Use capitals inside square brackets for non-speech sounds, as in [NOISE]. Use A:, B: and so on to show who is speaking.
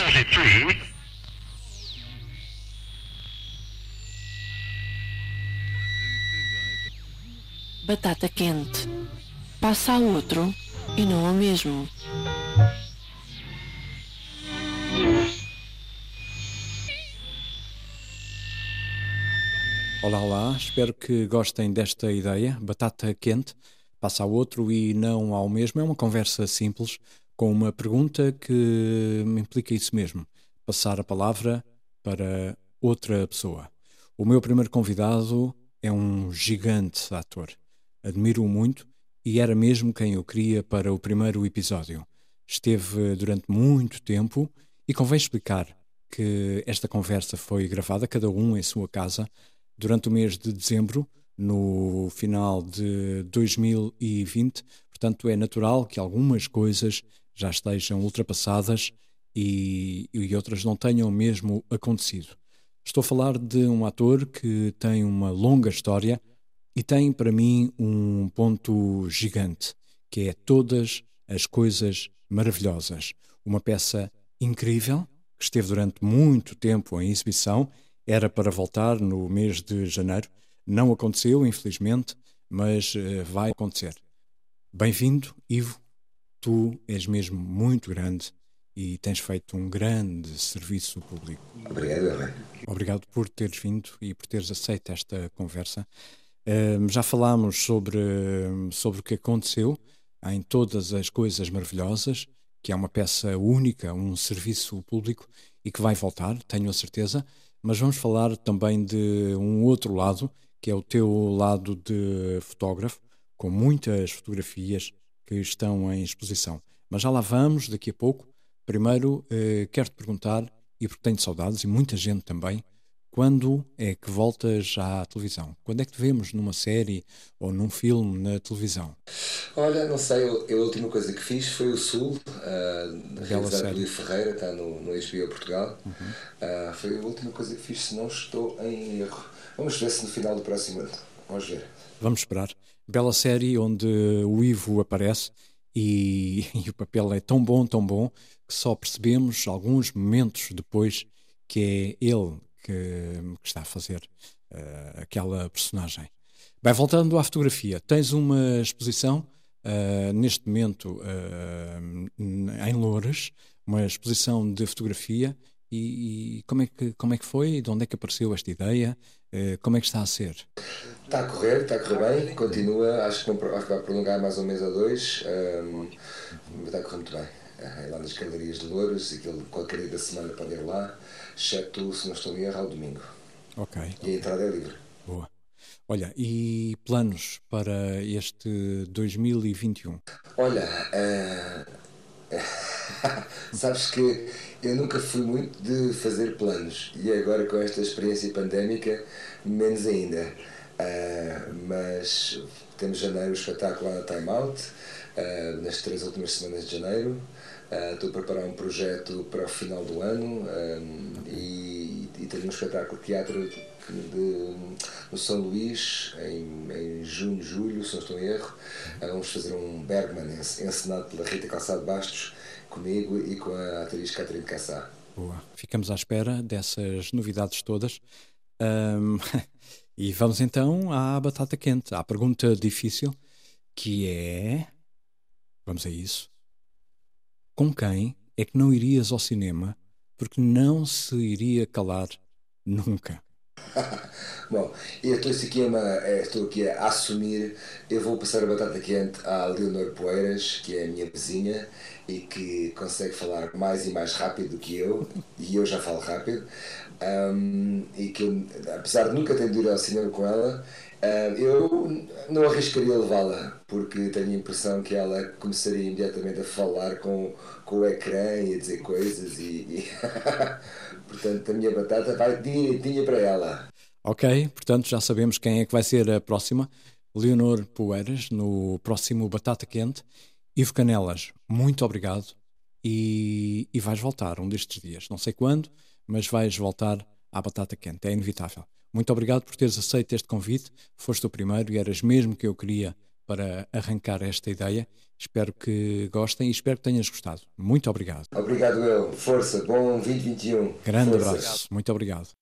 A: 43.
B: Batata quente. Passa a outro e não ao mesmo.
C: Olá, olá, espero que gostem desta ideia. Batata quente, passa ao outro e não ao mesmo. É uma conversa simples com uma pergunta que implica isso mesmo: passar a palavra para outra pessoa. O meu primeiro convidado é um gigante ator. Admiro-o muito e era mesmo quem eu queria para o primeiro episódio. Esteve durante muito tempo e convém explicar que esta conversa foi gravada, cada um em sua casa, durante o mês de dezembro, no final de 2020. Portanto, é natural que algumas coisas já estejam ultrapassadas e, e outras não tenham mesmo acontecido. Estou a falar de um ator que tem uma longa história e tem para mim um ponto gigante, que é Todas as Coisas Maravilhosas. Uma peça incrível, que esteve durante muito tempo em exibição, era para voltar no mês de janeiro. Não aconteceu, infelizmente, mas uh, vai acontecer. Bem-vindo, Ivo. Tu és mesmo muito grande e tens feito um grande serviço público.
D: Obrigado.
C: Obrigado por teres vindo e por teres aceito esta conversa. Uh, já falámos sobre, sobre o que aconteceu em Todas as Coisas Maravilhosas, que é uma peça única, um serviço público e que vai voltar, tenho a certeza. Mas vamos falar também de um outro lado, que é o teu lado de fotógrafo, com muitas fotografias que estão em exposição. Mas já lá vamos daqui a pouco. Primeiro, eh, quero-te perguntar, e porque tenho saudades, e muita gente também, quando é que voltas à televisão? Quando é que te vemos numa série ou num filme na televisão?
D: Olha, não sei, eu, a última coisa que fiz foi o Sul, uh, realizado Luís Ferreira, está no, no HBO Portugal. Uhum. Uh, foi a última coisa que fiz, se não estou em erro. Vamos ver se no final do próximo ano. Vamos ver.
C: Vamos esperar. Bela série onde o Ivo aparece e, [LAUGHS] e o papel é tão bom, tão bom, que só percebemos alguns momentos depois que é ele que, que está a fazer uh, aquela personagem. Bem, voltando à fotografia, tens uma exposição uh, neste momento uh, em Loures, uma exposição de fotografia. E, e, como, é que, como é que foi? De onde é que apareceu esta ideia? como é que está a ser?
D: Está a correr, está a correr bem, continua, acho que vai prolongar mais um mês ou dois, um, está a correr muito bem. É lá nas galerias de Louros, aquilo, qualquer dia da semana pode ir lá exceto, se não estou em erro, ao domingo.
C: Ok.
D: E a entrada é livre.
C: Boa. Olha, e planos para este 2021?
D: Olha, uh, [LAUGHS] sabes que eu nunca fui muito de fazer planos e agora com esta experiência pandémica, menos ainda. Uh, mas temos janeiro o espetáculo lá na Time Out, uh, nas três últimas semanas de janeiro. Uh, estou a preparar um projeto para o final do ano um, e, e tenho um espetáculo de teatro de, de, no São Luís em, em junho, julho, se não estou em erro. Uh, vamos fazer um Bergman encenado pela Rita Calçado Bastos comigo e com a atriz Catherine Cassá.
C: Boa. Ficamos à espera dessas novidades todas. Um, [LAUGHS] e vamos então à batata quente, à pergunta difícil, que é. Vamos a isso com quem é que não irias ao cinema porque não se iria calar nunca? [LAUGHS]
D: Bom, eu estou é, estou aqui a assumir, eu vou passar a batata quente à Leonor Poeiras, que é a minha vizinha e que consegue falar mais e mais rápido do que eu, e eu já falo rápido, um, e que eu, apesar de nunca ter ido ao cinema com ela, Uh, eu não arriscaria levá-la, porque tenho a impressão que ela começaria imediatamente a falar com, com o ecrã e a dizer coisas e. e [LAUGHS] portanto, a minha batata vai direitinha para ela.
C: Ok, portanto já sabemos quem é que vai ser a próxima. Leonor Poeiras, no próximo Batata Quente. Ivo Canelas, muito obrigado. E, e vais voltar um destes dias. Não sei quando, mas vais voltar à Batata Quente. É inevitável. Muito obrigado por teres aceito este convite. Foste o primeiro e eras mesmo que eu queria para arrancar esta ideia. Espero que gostem e espero que tenhas gostado. Muito obrigado.
D: Obrigado, eu. Força. Bom 2021.
C: Grande
D: Força.
C: abraço. Muito obrigado.